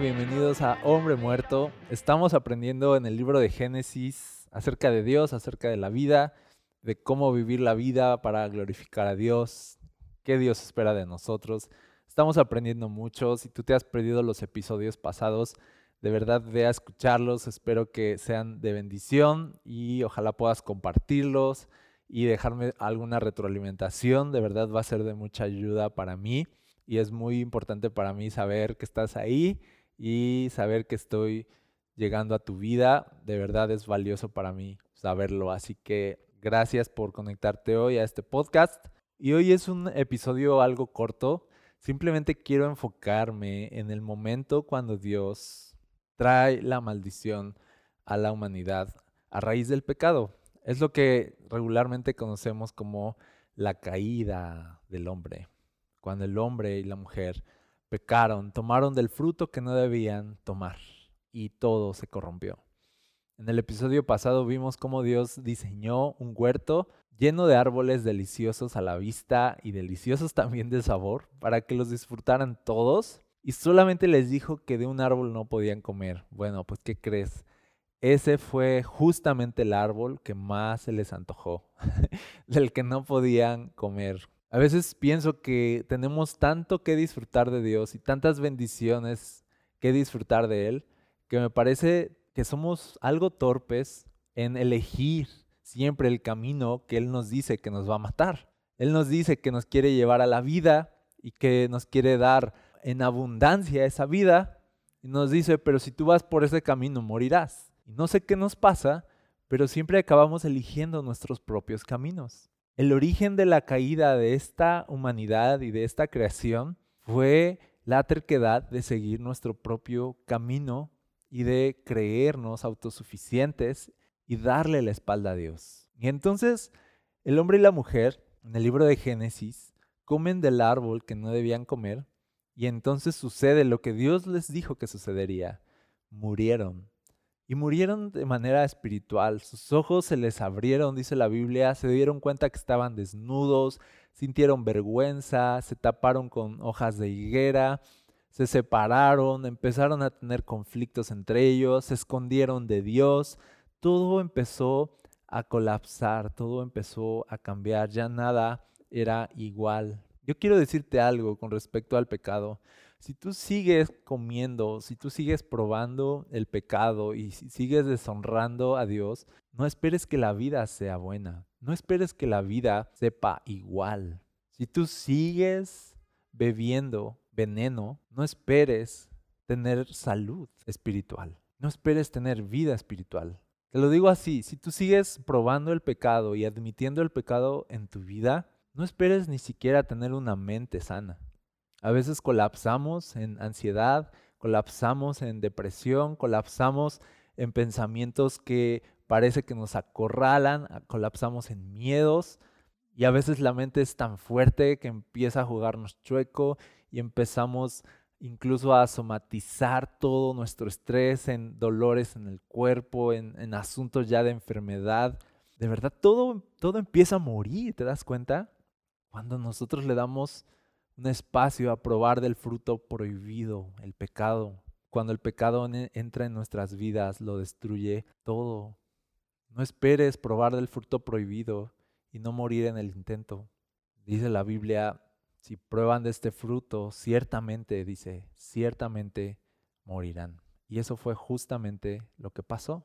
Bienvenidos a Hombre Muerto. Estamos aprendiendo en el libro de Génesis acerca de Dios, acerca de la vida, de cómo vivir la vida para glorificar a Dios, qué Dios espera de nosotros. Estamos aprendiendo mucho. Si tú te has perdido los episodios pasados, de verdad ve a escucharlos. Espero que sean de bendición y ojalá puedas compartirlos y dejarme alguna retroalimentación. De verdad va a ser de mucha ayuda para mí y es muy importante para mí saber que estás ahí y saber que estoy llegando a tu vida. De verdad es valioso para mí saberlo. Así que gracias por conectarte hoy a este podcast. Y hoy es un episodio algo corto. Simplemente quiero enfocarme en el momento cuando Dios trae la maldición a la humanidad a raíz del pecado. Es lo que regularmente conocemos como la caída del hombre cuando el hombre y la mujer pecaron, tomaron del fruto que no debían tomar y todo se corrompió. En el episodio pasado vimos cómo Dios diseñó un huerto lleno de árboles deliciosos a la vista y deliciosos también de sabor para que los disfrutaran todos y solamente les dijo que de un árbol no podían comer. Bueno, pues ¿qué crees? Ese fue justamente el árbol que más se les antojó, del que no podían comer. A veces pienso que tenemos tanto que disfrutar de Dios y tantas bendiciones que disfrutar de Él, que me parece que somos algo torpes en elegir siempre el camino que Él nos dice que nos va a matar. Él nos dice que nos quiere llevar a la vida y que nos quiere dar en abundancia esa vida. Y nos dice, pero si tú vas por ese camino, morirás. Y no sé qué nos pasa, pero siempre acabamos eligiendo nuestros propios caminos. El origen de la caída de esta humanidad y de esta creación fue la terquedad de seguir nuestro propio camino y de creernos autosuficientes y darle la espalda a Dios. Y entonces el hombre y la mujer, en el libro de Génesis, comen del árbol que no debían comer y entonces sucede lo que Dios les dijo que sucedería. Murieron. Y murieron de manera espiritual. Sus ojos se les abrieron, dice la Biblia, se dieron cuenta que estaban desnudos, sintieron vergüenza, se taparon con hojas de higuera, se separaron, empezaron a tener conflictos entre ellos, se escondieron de Dios. Todo empezó a colapsar, todo empezó a cambiar, ya nada era igual. Yo quiero decirte algo con respecto al pecado. Si tú sigues comiendo, si tú sigues probando el pecado y si sigues deshonrando a Dios, no esperes que la vida sea buena. No esperes que la vida sepa igual. Si tú sigues bebiendo veneno, no esperes tener salud espiritual. No esperes tener vida espiritual. Te lo digo así, si tú sigues probando el pecado y admitiendo el pecado en tu vida, no esperes ni siquiera tener una mente sana. A veces colapsamos en ansiedad, colapsamos en depresión, colapsamos en pensamientos que parece que nos acorralan, colapsamos en miedos y a veces la mente es tan fuerte que empieza a jugarnos chueco y empezamos incluso a somatizar todo nuestro estrés en dolores en el cuerpo, en, en asuntos ya de enfermedad. De verdad, todo, todo empieza a morir, ¿te das cuenta? Cuando nosotros le damos un espacio a probar del fruto prohibido, el pecado. Cuando el pecado entra en nuestras vidas, lo destruye todo. No esperes probar del fruto prohibido y no morir en el intento. Dice la Biblia, si prueban de este fruto, ciertamente, dice, ciertamente morirán. Y eso fue justamente lo que pasó.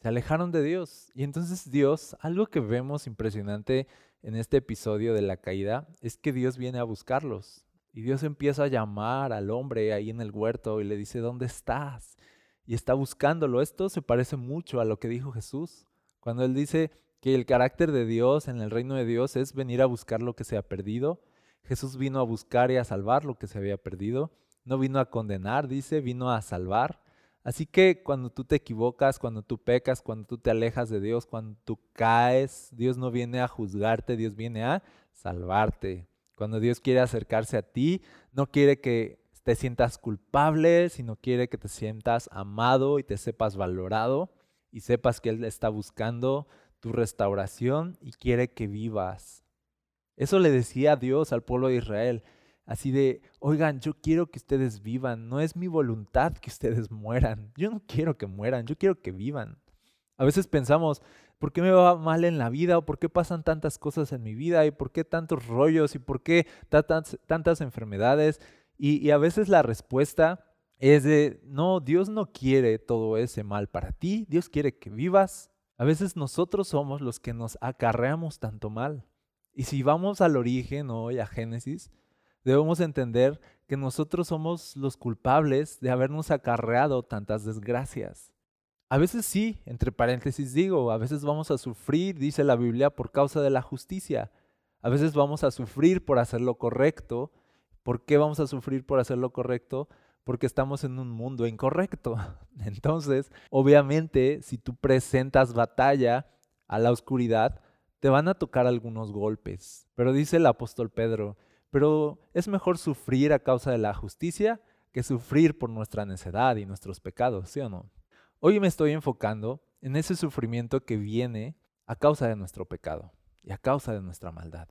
Se alejaron de Dios. Y entonces Dios, algo que vemos impresionante en este episodio de la caída es que Dios viene a buscarlos. Y Dios empieza a llamar al hombre ahí en el huerto y le dice, ¿dónde estás? Y está buscándolo. Esto se parece mucho a lo que dijo Jesús. Cuando él dice que el carácter de Dios en el reino de Dios es venir a buscar lo que se ha perdido. Jesús vino a buscar y a salvar lo que se había perdido. No vino a condenar, dice, vino a salvar. Así que cuando tú te equivocas, cuando tú pecas, cuando tú te alejas de Dios, cuando tú caes, Dios no viene a juzgarte, Dios viene a salvarte. Cuando Dios quiere acercarse a ti, no quiere que te sientas culpable, sino quiere que te sientas amado y te sepas valorado y sepas que Él está buscando tu restauración y quiere que vivas. Eso le decía Dios al pueblo de Israel. Así de, oigan, yo quiero que ustedes vivan, no es mi voluntad que ustedes mueran. Yo no quiero que mueran, yo quiero que vivan. A veces pensamos, ¿por qué me va mal en la vida? ¿O por qué pasan tantas cosas en mi vida? ¿Y por qué tantos rollos? ¿Y por qué tantas, enfermedades? Y, y a veces la respuesta es de, no, Dios no quiere todo ese mal para ti, Dios quiere que vivas. A veces nosotros somos los que nos acarreamos tanto mal. Y si vamos al origen hoy, a Génesis, debemos entender que nosotros somos los culpables de habernos acarreado tantas desgracias. A veces sí, entre paréntesis digo, a veces vamos a sufrir, dice la Biblia, por causa de la justicia. A veces vamos a sufrir por hacer lo correcto. ¿Por qué vamos a sufrir por hacer lo correcto? Porque estamos en un mundo incorrecto. Entonces, obviamente, si tú presentas batalla a la oscuridad, te van a tocar algunos golpes. Pero dice el apóstol Pedro, pero es mejor sufrir a causa de la justicia que sufrir por nuestra necedad y nuestros pecados, ¿sí o no? Hoy me estoy enfocando en ese sufrimiento que viene a causa de nuestro pecado y a causa de nuestra maldad.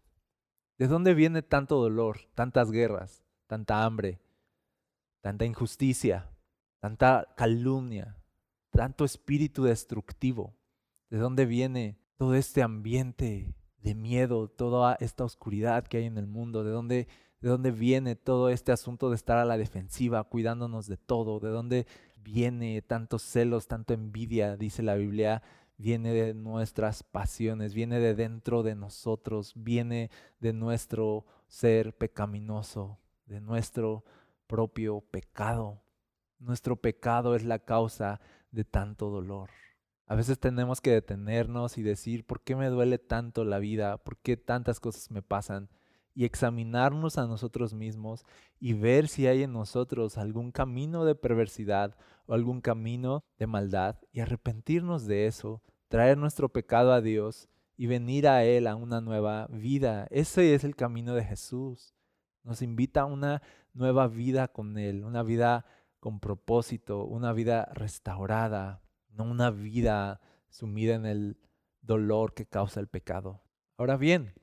¿De dónde viene tanto dolor, tantas guerras, tanta hambre, tanta injusticia, tanta calumnia, tanto espíritu destructivo? ¿De dónde viene todo este ambiente de miedo, toda esta oscuridad que hay en el mundo, de dónde, de dónde viene todo este asunto de estar a la defensiva, cuidándonos de todo, de dónde viene tantos celos, tanto envidia, dice la Biblia, viene de nuestras pasiones, viene de dentro de nosotros, viene de nuestro ser pecaminoso, de nuestro propio pecado. Nuestro pecado es la causa de tanto dolor. A veces tenemos que detenernos y decir, ¿por qué me duele tanto la vida? ¿Por qué tantas cosas me pasan? Y examinarnos a nosotros mismos y ver si hay en nosotros algún camino de perversidad o algún camino de maldad y arrepentirnos de eso, traer nuestro pecado a Dios y venir a Él a una nueva vida. Ese es el camino de Jesús. Nos invita a una nueva vida con Él, una vida con propósito, una vida restaurada, no una vida sumida en el dolor que causa el pecado. Ahora bien,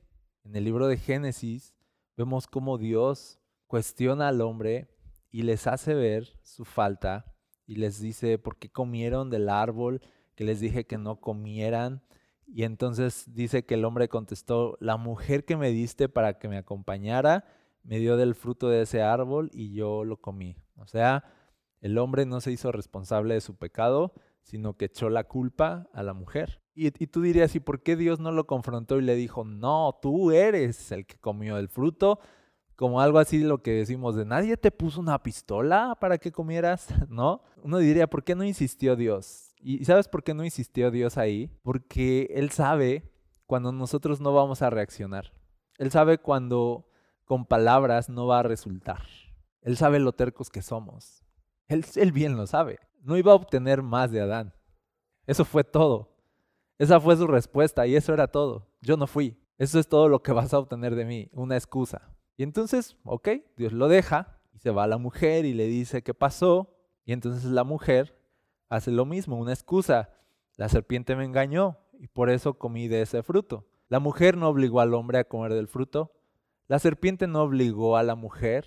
en el libro de Génesis vemos cómo Dios cuestiona al hombre y les hace ver su falta y les dice, ¿por qué comieron del árbol que les dije que no comieran? Y entonces dice que el hombre contestó, la mujer que me diste para que me acompañara me dio del fruto de ese árbol y yo lo comí. O sea, el hombre no se hizo responsable de su pecado, sino que echó la culpa a la mujer. Y, tú dirías, ¿y por qué Dios no lo confrontó y le dijo, no, tú eres el que comió el fruto? Como algo así lo que decimos de nadie te puso una pistola para que comieras, ¿no? Uno diría, ¿por qué no insistió Dios? ¿Y sabes por qué no insistió Dios ahí? Porque Él sabe cuando nosotros no vamos a reaccionar. Él sabe cuando con palabras no va a resultar. Él sabe lo tercos que somos. Él, él bien lo sabe no iba a obtener más de Adán. Eso fue todo. Esa fue su respuesta y eso era todo. Yo no fui. Eso es todo lo que vas a obtener de mí, una excusa. Y entonces, ok, Dios lo deja y se va a la mujer y le dice qué pasó. Y entonces la mujer hace lo mismo, una excusa. La serpiente me engañó y por eso comí de ese fruto. La mujer no obligó al hombre a comer del fruto. La serpiente no obligó a la mujer.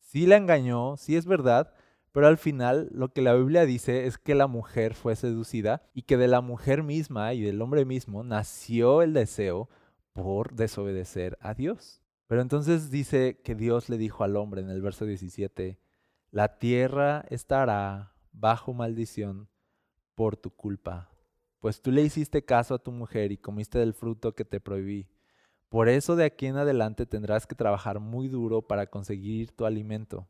Sí la engañó, sí es verdad, pero al final lo que la Biblia dice es que la mujer fue seducida y que de la mujer misma y del hombre mismo nació el deseo por desobedecer a Dios. Pero entonces dice que Dios le dijo al hombre en el verso 17, la tierra estará bajo maldición por tu culpa, pues tú le hiciste caso a tu mujer y comiste del fruto que te prohibí. Por eso de aquí en adelante tendrás que trabajar muy duro para conseguir tu alimento.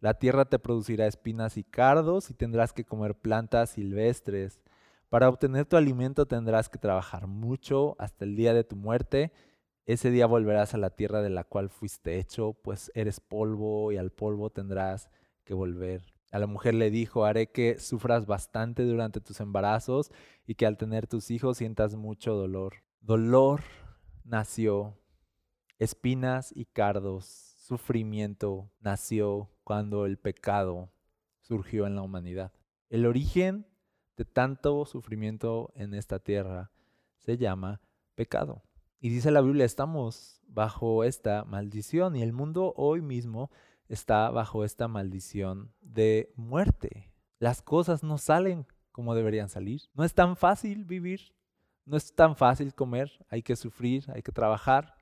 La tierra te producirá espinas y cardos y tendrás que comer plantas silvestres. Para obtener tu alimento tendrás que trabajar mucho hasta el día de tu muerte. Ese día volverás a la tierra de la cual fuiste hecho, pues eres polvo y al polvo tendrás que volver. A la mujer le dijo, haré que sufras bastante durante tus embarazos y que al tener tus hijos sientas mucho dolor. Dolor nació, espinas y cardos, sufrimiento nació cuando el pecado surgió en la humanidad. El origen de tanto sufrimiento en esta tierra se llama pecado. Y dice la Biblia, estamos bajo esta maldición y el mundo hoy mismo está bajo esta maldición de muerte. Las cosas no salen como deberían salir. No es tan fácil vivir, no es tan fácil comer, hay que sufrir, hay que trabajar.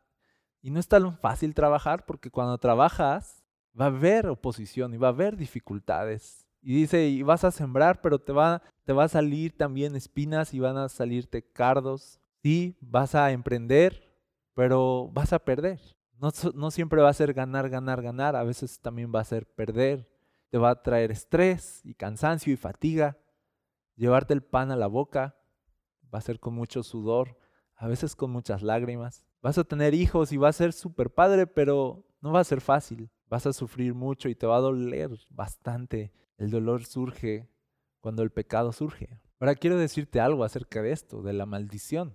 Y no es tan fácil trabajar porque cuando trabajas va a haber oposición y va a haber dificultades. Y dice, y vas a sembrar, pero te va, te va a salir también espinas y van a salirte cardos. Sí, vas a emprender, pero vas a perder. No, no siempre va a ser ganar, ganar, ganar. A veces también va a ser perder. Te va a traer estrés y cansancio y fatiga. Llevarte el pan a la boca va a ser con mucho sudor, a veces con muchas lágrimas. Vas a tener hijos y va a ser súper padre, pero no va a ser fácil. Vas a sufrir mucho y te va a doler bastante. El dolor surge cuando el pecado surge. Ahora quiero decirte algo acerca de esto, de la maldición.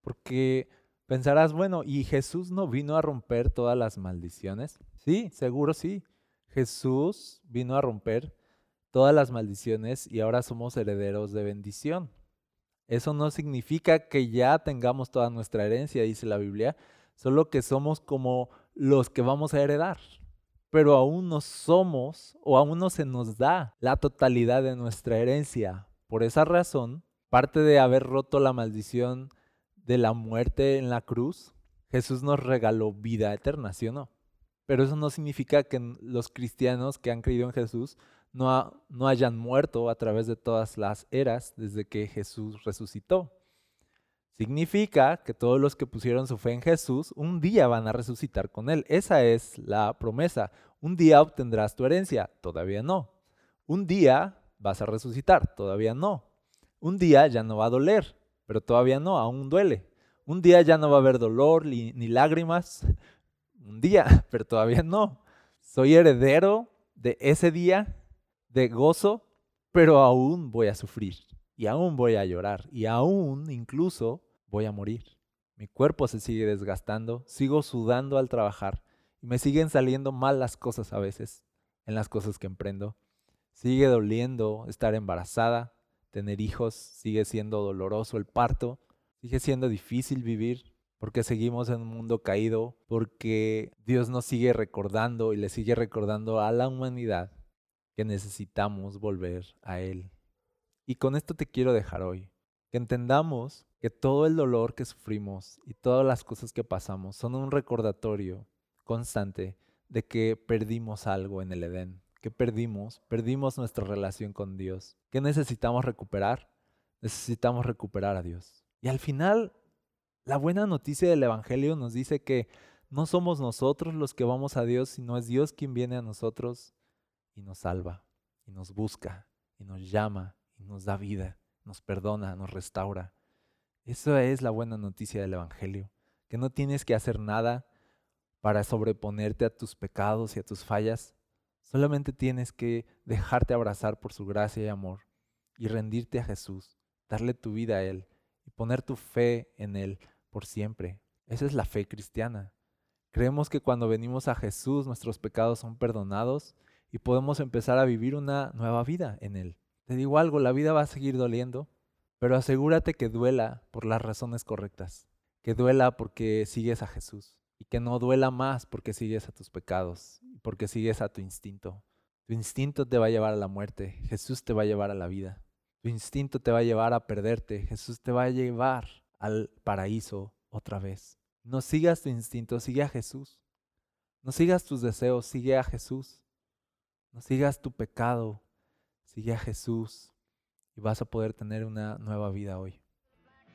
Porque pensarás, bueno, ¿y Jesús no vino a romper todas las maldiciones? Sí, seguro sí. Jesús vino a romper todas las maldiciones y ahora somos herederos de bendición. Eso no significa que ya tengamos toda nuestra herencia, dice la Biblia, solo que somos como los que vamos a heredar. Pero aún no somos o aún no se nos da la totalidad de nuestra herencia. Por esa razón, parte de haber roto la maldición de la muerte en la cruz, Jesús nos regaló vida eterna, ¿sí o no? Pero eso no significa que los cristianos que han creído en Jesús no, no hayan muerto a través de todas las eras desde que Jesús resucitó. Significa que todos los que pusieron su fe en Jesús un día van a resucitar con Él. Esa es la promesa. Un día obtendrás tu herencia, todavía no. Un día vas a resucitar, todavía no. Un día ya no va a doler, pero todavía no, aún duele. Un día ya no va a haber dolor ni, lágrimas. Un día, pero todavía no. Soy heredero de ese día de gozo, pero aún voy a sufrir y aún voy a llorar y aún incluso voy a morir. Mi cuerpo se sigue desgastando, sigo sudando al trabajar y me siguen saliendo mal las cosas a veces en las cosas que emprendo. Sigue doliendo estar embarazada, tener hijos, sigue siendo doloroso el parto, sigue siendo difícil vivir porque seguimos en un mundo caído, porque Dios nos sigue recordando y le sigue recordando a la humanidad que necesitamos volver a Él. Y con esto te quiero dejar hoy, que entendamos que todo el dolor que sufrimos y todas las cosas que pasamos son un recordatorio constante de que perdimos algo en el Edén, que perdimos, perdimos nuestra relación con Dios. ¿Qué necesitamos recuperar? Necesitamos recuperar a Dios. Y al final, la buena noticia del Evangelio nos dice que no somos nosotros los que vamos a Dios, sino es Dios quien viene a nosotros y nos salva, y nos busca, y nos llama, y nos da vida, nos perdona, nos restaura. Eso es la buena noticia del Evangelio, que no tienes que hacer nada para sobreponerte a tus pecados y a tus fallas, solamente tienes que dejarte abrazar por su gracia y amor y rendirte a Jesús, darle tu vida a Él y poner tu fe en Él por siempre. Esa es la fe cristiana. Creemos que cuando venimos a Jesús nuestros pecados son perdonados y podemos empezar a vivir una nueva vida en Él. Te digo algo, la vida va a seguir doliendo, pero asegúrate que duela por las razones correctas, que duela porque sigues a Jesús y que no duela más porque sigues a tus pecados, porque sigues a tu instinto. Tu instinto te va a llevar a la muerte, Jesús te va a llevar a la vida. Tu instinto te va a llevar a perderte, Jesús te va a llevar al paraíso otra vez. No sigas tu instinto, sigue a Jesús. No sigas tus deseos, sigue a Jesús. No sigas tu pecado, sigue a Jesús y vas a poder tener una nueva vida hoy.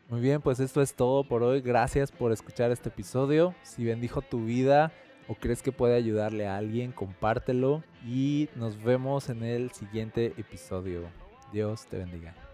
Muy bien, pues esto es todo por hoy. Gracias por escuchar este episodio. Si bendijo tu vida o crees que puede ayudarle a alguien, compártelo y nos vemos en el siguiente episodio. Dios te bendiga.